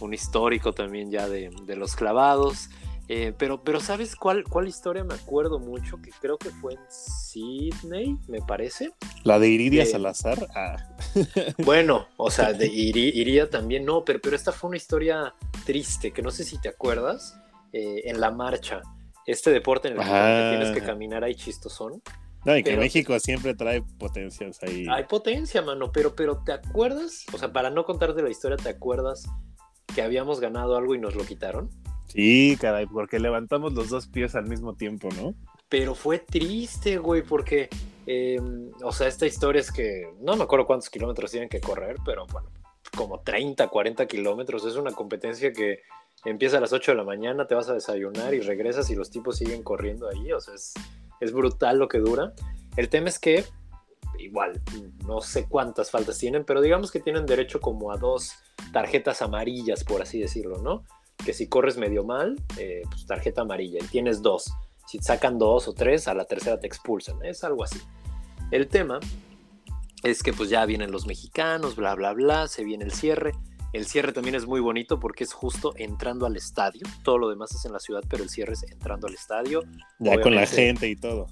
Un histórico también ya de, de los clavados. Eh, pero, pero ¿sabes cuál, cuál historia me acuerdo mucho? Que creo que fue en Sydney, me parece. La de Iridia Salazar. Ah. [laughs] Bueno, o sea, de Iridia también, no, pero, pero esta fue una historia triste, que no sé si te acuerdas, eh, en la marcha. Este deporte en el que tienes que caminar ahí chistosón. No, y que México siempre trae potencias ahí. Hay potencia, mano, pero, pero ¿te acuerdas? O sea, para no contarte la historia, ¿te acuerdas que habíamos ganado algo y nos lo quitaron? Sí, caray, porque levantamos los dos pies al mismo tiempo, ¿no? Pero fue triste, güey, porque, em, o sea, esta historia es que no me acuerdo cuántos kilómetros tienen que correr, pero bueno, como 30, 40 kilómetros. Es una competencia que empieza a las 8 de la mañana, te vas a desayunar y regresas y los tipos siguen corriendo ahí. O sea, es, es brutal lo que dura. El tema es que, igual, no sé cuántas faltas tienen, pero digamos que tienen derecho como a dos tarjetas amarillas, por así decirlo, ¿no? Que si corres medio mal, eh, pues tarjeta amarilla, y tienes dos. Si te sacan dos o tres, a la tercera te expulsan, es algo así. El tema es que pues ya vienen los mexicanos, bla, bla, bla, se viene el cierre. El cierre también es muy bonito porque es justo entrando al estadio. Todo lo demás es en la ciudad, pero el cierre es entrando al estadio. Ya con la gente y todo.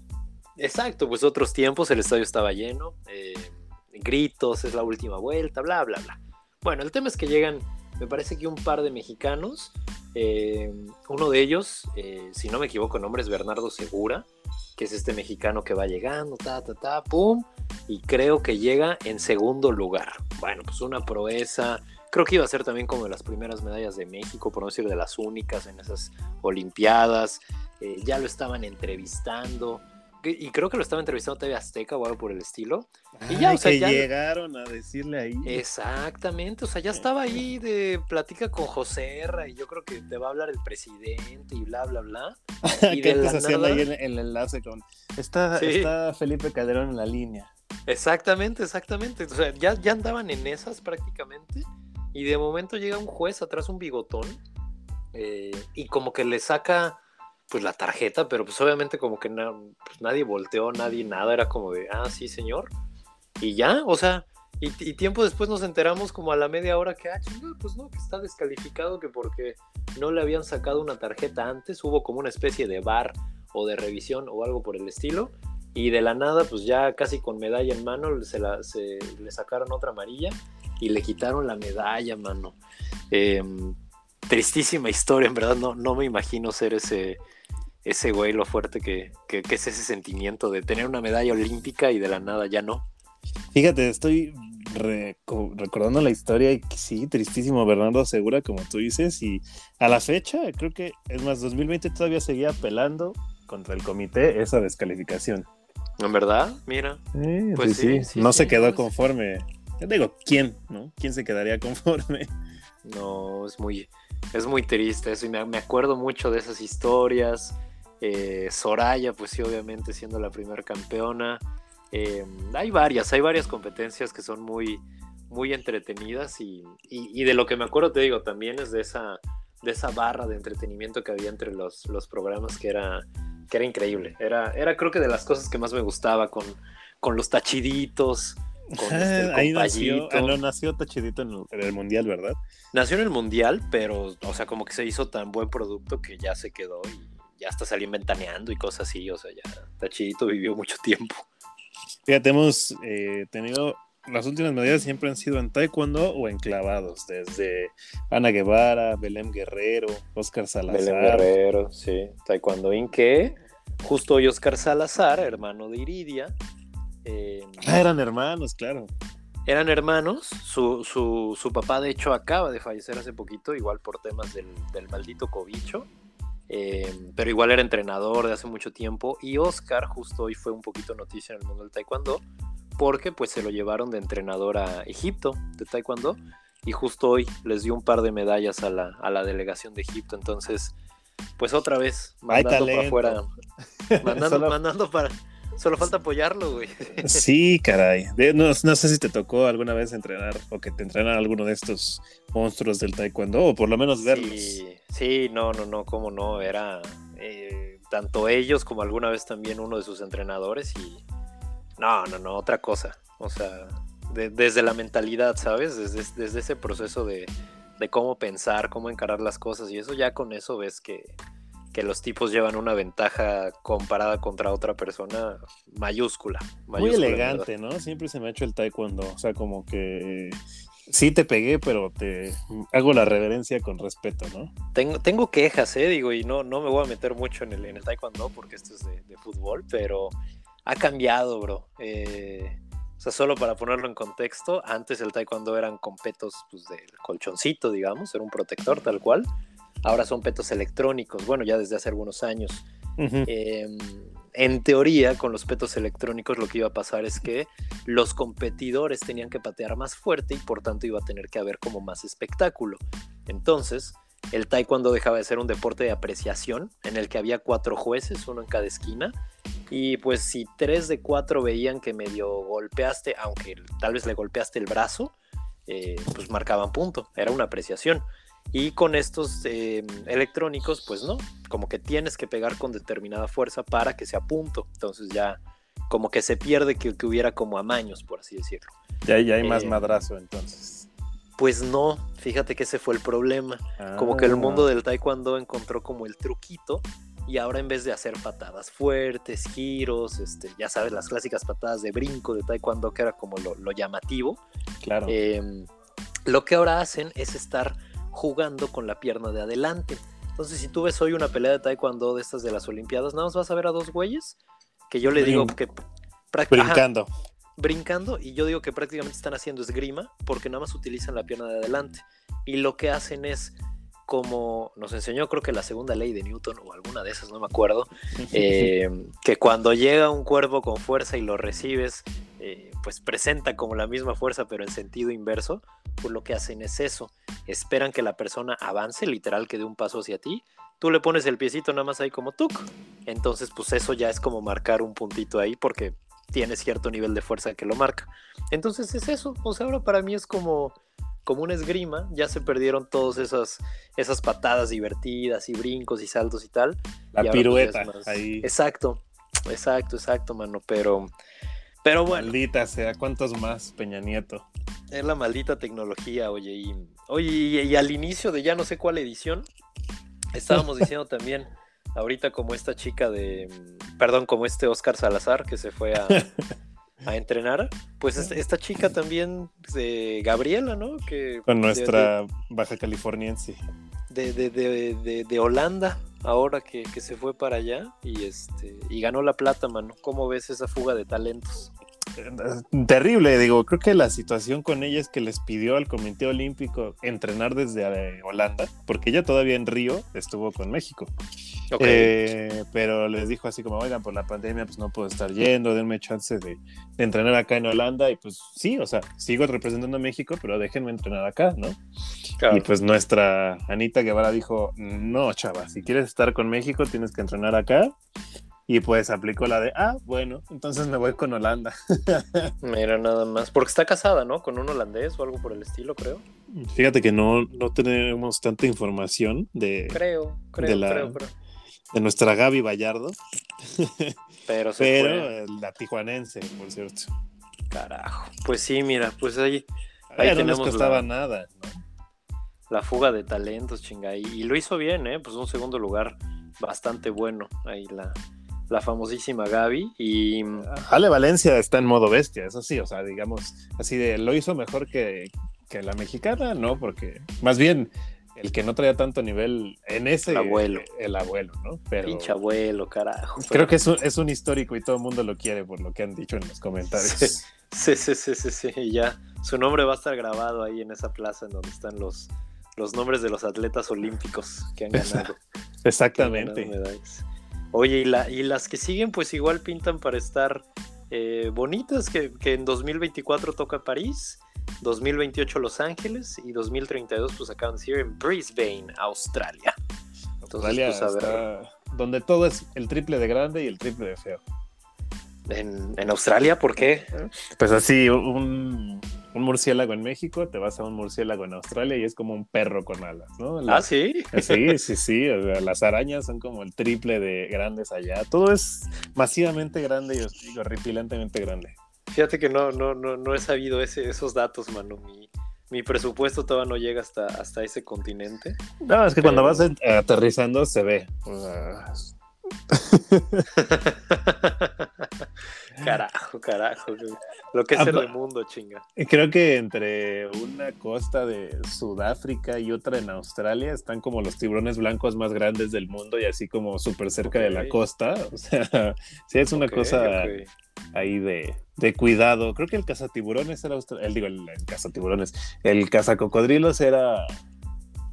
Exacto, pues otros tiempos el estadio estaba lleno, eh, gritos, es la última vuelta, bla, bla, bla. Bueno, el tema es que llegan me parece que un par de mexicanos, eh, uno de ellos, eh, si no me equivoco, el nombre es Bernardo Segura, que es este mexicano que va llegando, ta, ta, ta, pum, y creo que llega en segundo lugar. Bueno, pues una proeza, creo que iba a ser también como de las primeras medallas de México, por no decir de las únicas en esas Olimpiadas, eh, ya lo estaban entrevistando, y creo que lo estaba entrevistando TV Azteca o algo por el estilo. y ya, o sea, que llegaron a decirle ahí. Exactamente, o sea, ya estaba ahí de plática con José R y yo creo que te va a hablar el presidente y bla, bla, bla. [laughs] Y de la haciendo ahí el, el, enlace con... Está, está Felipe Calderón en la línea. Exactamente, exactamente. O sea, ya, ya andaban en esas prácticamente y de momento llega un juez atrás, un bigotón, eh, y como que le saca pues la tarjeta, pero pues obviamente como que pues, nadie volteó, nadie nada, era como de, ah, sí, señor. Y ya, o sea, y, tiempo después nos enteramos como a la media hora que, ah, pues no, que está descalificado, que porque no le habían sacado una tarjeta antes, hubo como una especie de bar o de revisión o algo por el estilo, y de la nada, pues ya casi con medalla en mano, se, la, se le sacaron otra amarilla y le quitaron la medalla, mano. Em, tristísima historia, en verdad, no, no me imagino ser ese ese güey lo fuerte que, es ese sentimiento de tener una medalla olímpica y de la nada ya no. Fíjate, estoy recordando la historia y sí, tristísimo Bernardo Segura, como tú dices, y a la fecha, creo que es más, 2020 todavía seguía apelando contra el comité esa descalificación. ¿En verdad? Mira. pues sí, no se quedó conforme. Yo digo, ¿quién? ¿No? ¿Quién se quedaría conforme? No, es muy, es muy triste eso y me, me acuerdo mucho de esas historias Eh, Soraya, pues sí, obviamente siendo la primera campeona. Eh, hay varias, hay varias competencias que son muy, muy entretenidas y, y, de lo que me acuerdo te digo, también es de esa, de esa barra de entretenimiento que había entre los, los programas que era, que era increíble. Era, era creo que de las cosas que más me gustaba con, con los tachiditos. Con [laughs] este, Ahí nació, ah, no, nació Tachidito en el, Mundial, ¿verdad? Nació en el Mundial, pero, o sea, como que se hizo tan buen producto que ya se quedó y ya hasta salió ventaneando y cosas así, o sea, ya Tachidito vivió mucho tiempo. Fíjate, hemos eh, tenido las últimas medallas siempre han sido en taekwondo o en clavados, desde Ana Guevara, Belém Guerrero, Oscar Salazar. Belém Guerrero, sí, taekwondo en que justo hoy Oscar Salazar, hermano de Iridia. Eh, ah, eran hermanos, claro. Eran hermanos, su, su, su, papá de hecho acaba de fallecer hace poquito, igual por temas del, del maldito cobicho. Eh, pero igual era entrenador de hace mucho tiempo y Oscar justo hoy fue un poquito noticia en el mundo del taekwondo porque pues se lo llevaron de entrenador a Egipto de taekwondo y justo hoy les dio un par de medallas a la, a la delegación de Egipto, entonces pues otra vez mandando para afuera, [laughs] mandando, solo... mandando para... Solo falta apoyarlo, güey. Sí, caray. No, no, sé si te tocó alguna vez entrenar o que te entrenan alguno de estos monstruos del taekwondo o por lo menos verlos. Sí, sí no, no, no, cómo no. Era eh, tanto ellos como alguna vez también uno de sus entrenadores y no, no, no, otra cosa. O sea, desde la mentalidad, ¿sabes? Desde, desde ese proceso de, de, cómo pensar, cómo encarar las cosas y eso ya con eso ves que, que, los tipos llevan una ventaja comparada contra otra persona mayúscula. mayúscula Muy elegante, ¿no? Siempre se me ha hecho el taekwondo. O sea, como que sí te pegué, pero te hago la reverencia con respeto, ¿no? Tengo, tengo quejas, ¿eh? Digo, y no, no me voy a meter mucho en el, en el taekwondo porque esto es de, de fútbol, pero ha cambiado, bro. Eh, o sea, solo para ponerlo en contexto, antes el taekwondo eran con petos pues, del colchoncito, digamos, era un protector tal cual. Ahora son petos electrónicos, bueno, ya desde hace algunos años. eh, en teoría, con los petos electrónicos lo que iba a pasar es que los competidores tenían que patear más fuerte y por tanto iba a tener que haber como más espectáculo. Entonces, el taekwondo dejaba de ser un deporte de apreciación en el que había cuatro jueces, uno en cada esquina, y pues si tres de cuatro veían que medio golpeaste, aunque tal vez le golpeaste el brazo, eh, pues marcaban punto, era una apreciación. Y con estos eh, electrónicos, pues no, como que tienes que pegar con determinada fuerza para que sea punto. Entonces ya como que se pierde que, que hubiera como amaños, por así decirlo. Ya, ya hay más eh, madrazo entonces. Pues no, fíjate que ese fue el problema. Como que el mundo ah. del taekwondo encontró como el truquito y ahora en vez de hacer patadas fuertes, giros, este, ya sabes, las clásicas patadas de brinco de taekwondo, que era como lo, llamativo, claro. Em, lo que ahora hacen es estar jugando con la pierna de adelante. Entonces, si tú ves hoy una pelea de taekwondo de estas de las Olimpiadas, nada más vas a ver a dos güeyes que yo le digo que... Brincando. brincando y yo digo que prácticamente están haciendo esgrima porque nada más utilizan la pierna de adelante. Y lo que hacen es como nos enseñó creo que la segunda ley de Newton o alguna de esas, no me acuerdo, eh, que cuando llega un cuerpo con fuerza y lo recibes, eh, pues presenta como la misma fuerza pero en sentido inverso, pues lo que hacen es eso, esperan que la persona avance, literal que dé un paso hacia ti, tú le pones el piecito nada más ahí como tú, entonces pues eso ya es como marcar un puntito ahí porque tiene cierto nivel de fuerza que lo marca. Entonces es eso, o sea, ahora para mí es como como una esgrima, ya se perdieron todas esas, esas patadas divertidas y brincos y saltos y tal. La pues, pirueta ahí. Exacto, exacto, exacto, mano, pero... Pero bueno. Maldita sea, ¿cuántos más, Peña Nieto? Es la maldita tecnología, oye, y, oye, y, al inicio de ya no sé cuál edición, estábamos [laughs] diciendo también, ahorita como esta chica de, perdón, como este Oscar Salazar que se fue a, [laughs] a entrenar, pues esta, chica también, de Gabriela, ¿no? Que, Con nuestra baja californiense. De, de, de, de, Holanda, ahora que, que, se fue para allá y, este, y ganó la plata, mano. ¿Cómo ves esa fuga de talentos? Terrible, digo, creo que la situación con ella es que les pidió al Comité Olímpico entrenar desde eh, Holanda, porque ella todavía en Río estuvo con México. Eh, pero les dijo así como, oigan, por la pandemia pues no puedo estar yendo, denme chance de, entrenar acá en Holanda y pues sí, o sea, sigo representando a México, pero déjenme entrenar acá, ¿no? Y pues nuestra Anita Guevara dijo, no, chava, si quieres estar con México tienes que entrenar acá y pues aplicó la de, ah, bueno, entonces me voy con Holanda. [laughs] Mira, nada más. Porque está casada, ¿no? Con un holandés o algo por el estilo, creo. Fíjate que no, no tenemos tanta información de. Creo, creo, de creo, De nuestra Gaby Vallardo. [laughs] Pero, Pero la tijuanense, por cierto. Carajo. Pues sí, mira, pues ahí. ahí no nos costaba nada, ¿no? La fuga de talentos, chinga. y lo hizo bien, ¿eh? Pues un segundo lugar bastante bueno. Ahí la, la famosísima Gaby. Y. Ale Valencia está en modo bestia, eso sí, o sea, digamos, así de lo hizo mejor que, la mexicana, ¿no? Porque más bien el que no traía tanto nivel en ese. El abuelo. El abuelo, ¿no? Pero, Pinche abuelo, carajo. Creo que es un, es un histórico y todo el mundo lo quiere por lo que han dicho en los comentarios. Sí, sí, sí, sí, sí, ya. Su nombre va a estar grabado ahí en esa plaza en donde están los, los nombres de los atletas olímpicos que han ganado. [laughs] Exactamente. Oye, y, la, y las que siguen, pues igual pintan para estar eh, bonitas, que, en 2024 toca París, 2028 Los Ángeles y 2032 pues acaban de ser en Brisbane, Australia. Australia pues, está donde todo es el triple de grande y el triple de feo. ¿En, en Australia? ¿Por qué? Pues así, un, un murciélago en México, te vas a un murciélago en Australia y es como un perro con alas, ¿no? ah, sí. Sí, sí, sí. las arañas son como el triple de grandes allá. Todo es masivamente grande y horripilantemente grande. Fíjate que no, no, no, no he sabido ese, esos datos, mano. Mi, mi presupuesto todavía no llega hasta, hasta ese continente. No, es que cuando vas aterrizando se ve. [laughs] [laughs] [laughs] carajo, carajo. Lo que es el mundo, chinga. Creo que entre una costa de Sudáfrica y otra en Australia están como los tiburones blancos más grandes del mundo y así como súper cerca de la costa. [laughs] O sea, sí es una cosa ahí de, de, cuidado. Creo que el cazatiburones era australiano. Digo, el, el cazatiburones. El cazacocodrilos era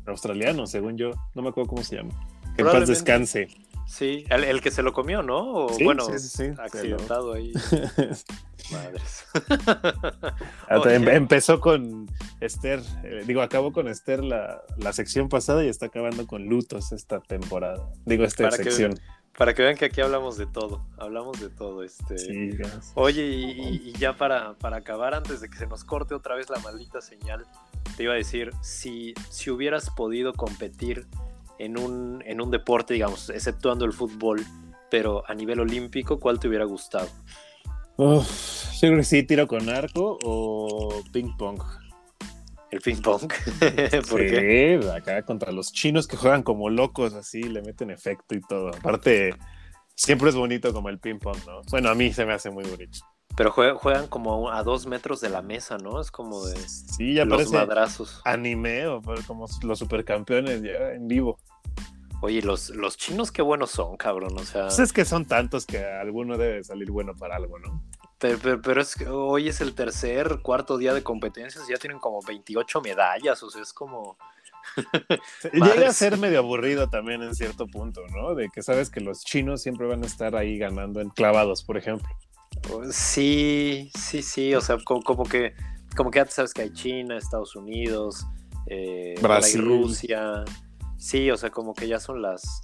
australiano, según yo. No me acuerdo cómo se llama. Que en paz descanse. Sí, el, que se lo comió, ¿no? O, bueno, accidentado ahí. [laughs] Madres. [laughs] [laughs] Em, empezó con Esther, eh, digo, acabó con Esther la, sección pasada y está acabando con lutos esta temporada. Digo, esta sección. para que vean que aquí hablamos de todo, hablamos de todo. Este... Sí, Oye, y, ya para, para, acabar, antes de que se nos corte otra vez la maldita señal, te iba a decir, si, si hubieras podido competir en un, en un deporte, digamos, exceptuando el fútbol, pero a nivel olímpico, ¿cuál te hubiera gustado? Uf, yo creo que sí, tiro con arco o ping pong. ¿El ping pong? [laughs] ¿Por sí, acá contra los chinos que juegan como locos, así, le meten efecto y todo. Aparte, siempre es bonito como el ping pong, ¿no? Bueno, a mí se me hace muy bonito. Pero juegan, como a dos metros de la mesa, ¿no? Es como de sí, ya los madrazos. Anime o como los supercampeones ya en vivo. Oye, los, los chinos qué buenos son, cabrón. O sea. Pues es que son tantos que alguno debe salir bueno para algo, ¿no? Pero, pero, es que hoy es el tercer, cuarto día de competencias, ya tienen como 28 medallas, o sea, es como. [laughs] Llega a ser medio aburrido también en cierto punto, ¿no? De que sabes que los chinos siempre van a estar ahí ganando en clavados, por ejemplo. Sí, sí, sí, o sea, como, que como que ya sabes que hay China, Estados Unidos, eh, Brasil, Rusia. Sí, o sea, como que ya son las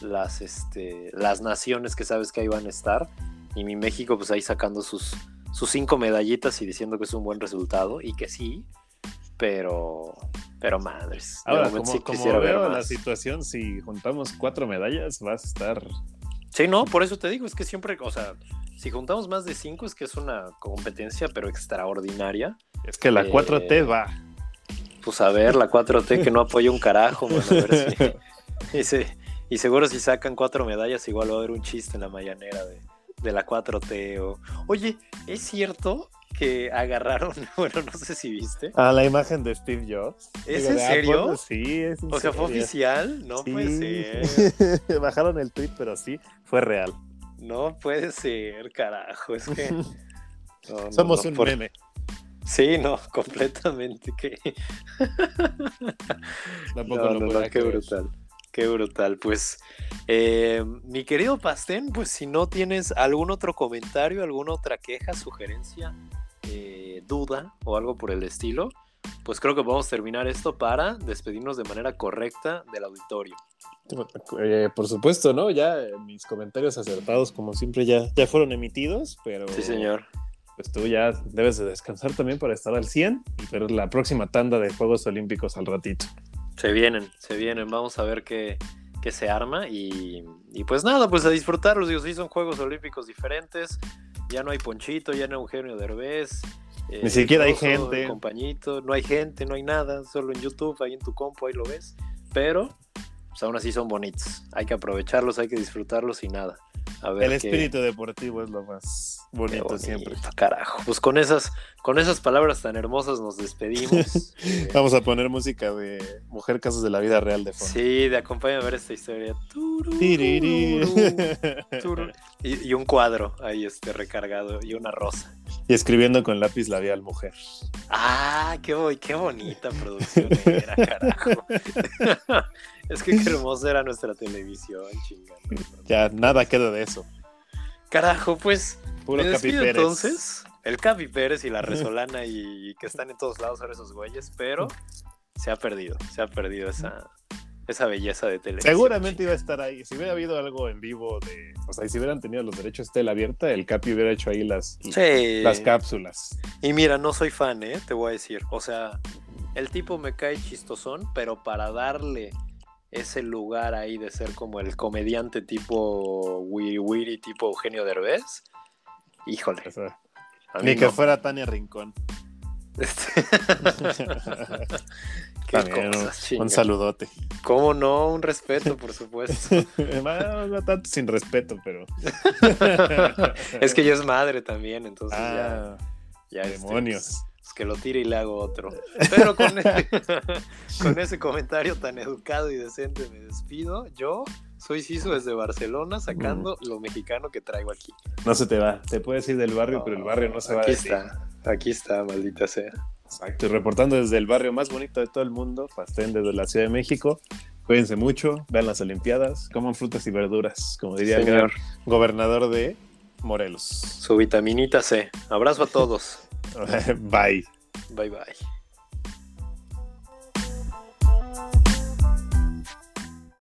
las este las naciones que sabes que ahí van a estar y mi México pues ahí sacando sus sus cinco medallitas y diciendo que es un buen resultado y que sí, pero pero madres. Ahora, como, como veo la situación, si juntamos cuatro medallas, vas a estar. Sí, no, por eso te digo, es que siempre, o sea, si juntamos más de 5 es que es una competencia, pero extraordinaria. Es que la 4T eh, va. Pues a ver, la 4T que no apoya un carajo, [laughs] [laughs] y, seguro si sacan cuatro medallas, igual va a haber un chiste en la mañanera de, la 4T. Oye, ¿es cierto que agarraron, [laughs] bueno, no sé si viste. A la imagen de Steve Jobs. ¿Es en serio? sí, es O sea, ¿fue oficial? No puede [laughs] ser. Bajaron el tweet, pero sí, fue real. No puede ser, carajo. Es que. [laughs] Somos un meme. Sí, no, completamente. Que... Tampoco no, qué brutal. Qué brutal. Pues, eh, mi querido Pastén, pues si no tienes algún otro comentario, alguna otra queja, sugerencia, eh, duda o algo por el estilo, pues creo que podemos terminar esto para despedirnos de manera correcta del auditorio. Eh, por supuesto, ¿no? Ya mis comentarios acertados, como siempre, ya, ya fueron emitidos, pero... Sí, señor pues tú ya debes de descansar también para estar al 100 y ver la próxima tanda de Juegos Olímpicos al ratito. Se vienen, se vienen, vamos a ver qué, qué se arma y, y, pues nada, pues a disfrutarlos, digo, sí son Juegos Olímpicos diferentes, ya no hay Ponchito, ya no hay Eugenio Derbez. Eh, Ni siquiera hay gente. Compañito, no hay gente, no hay nada, solo en YouTube, ahí en tu compo, ahí lo ves, pero pues aún así son bonitos, hay que aprovecharlos, hay que disfrutarlos y nada el espíritu deportivo es lo más bonito, siempre. Carajo, pues con esas, con esas palabras tan hermosas nos despedimos. [laughs] Vamos a poner música de Mujer Casos de la Vida Real de fondo. Sí, de acompáñame a ver esta historia. y, un cuadro ahí este recargado y una rosa. Y escribiendo con lápiz labial mujer. Ah, qué, qué bonita producción era, carajo. [laughs] es que qué hermosa era nuestra televisión, chingada. Ya nada queda de eso. Carajo, pues. Puro me Capi Pérez. entonces. El Capi Pérez y la Resolana y, que están en todos lados ahora esos güeyes, pero se ha perdido, se ha perdido esa, esa belleza de televisión. Seguramente iba a estar ahí. Si hubiera habido algo en vivo de. O sea, si hubieran tenido los derechos de tela abierta, el Capi hubiera hecho ahí las, las cápsulas. Y mira, no soy fan, ¿eh? Te voy a decir. O sea, el tipo me cae chistosón, pero para darle ese lugar ahí de ser como el comediante tipo Wiri Wiri, tipo Eugenio Derbez, híjole. Ni que fuera Tania Rincón. Este... [laughs] un, saludote. ¿Cómo no? Un respeto, por supuesto. [laughs] no, tanto sin respeto, pero. [laughs] es que yo es madre también, entonces ya. Ah, este, demonios que lo tire y le hago otro. Pero con, con ese comentario tan educado y decente me despido. Yo soy Ciso desde Barcelona sacando mm. lo mexicano que traigo aquí. No se te va. Te puedes ir del barrio, pero el barrio no se va. Aquí está, aquí está, maldita sea. Exacto, y reportando desde el barrio más bonito de todo el mundo, Pastén desde la Ciudad de México. Cuídense mucho, vean las Olimpiadas, coman frutas y verduras, como diría el gobernador de Morelos. Su vitaminita C. Abrazo a todos. [laughs] bye. Bye bye.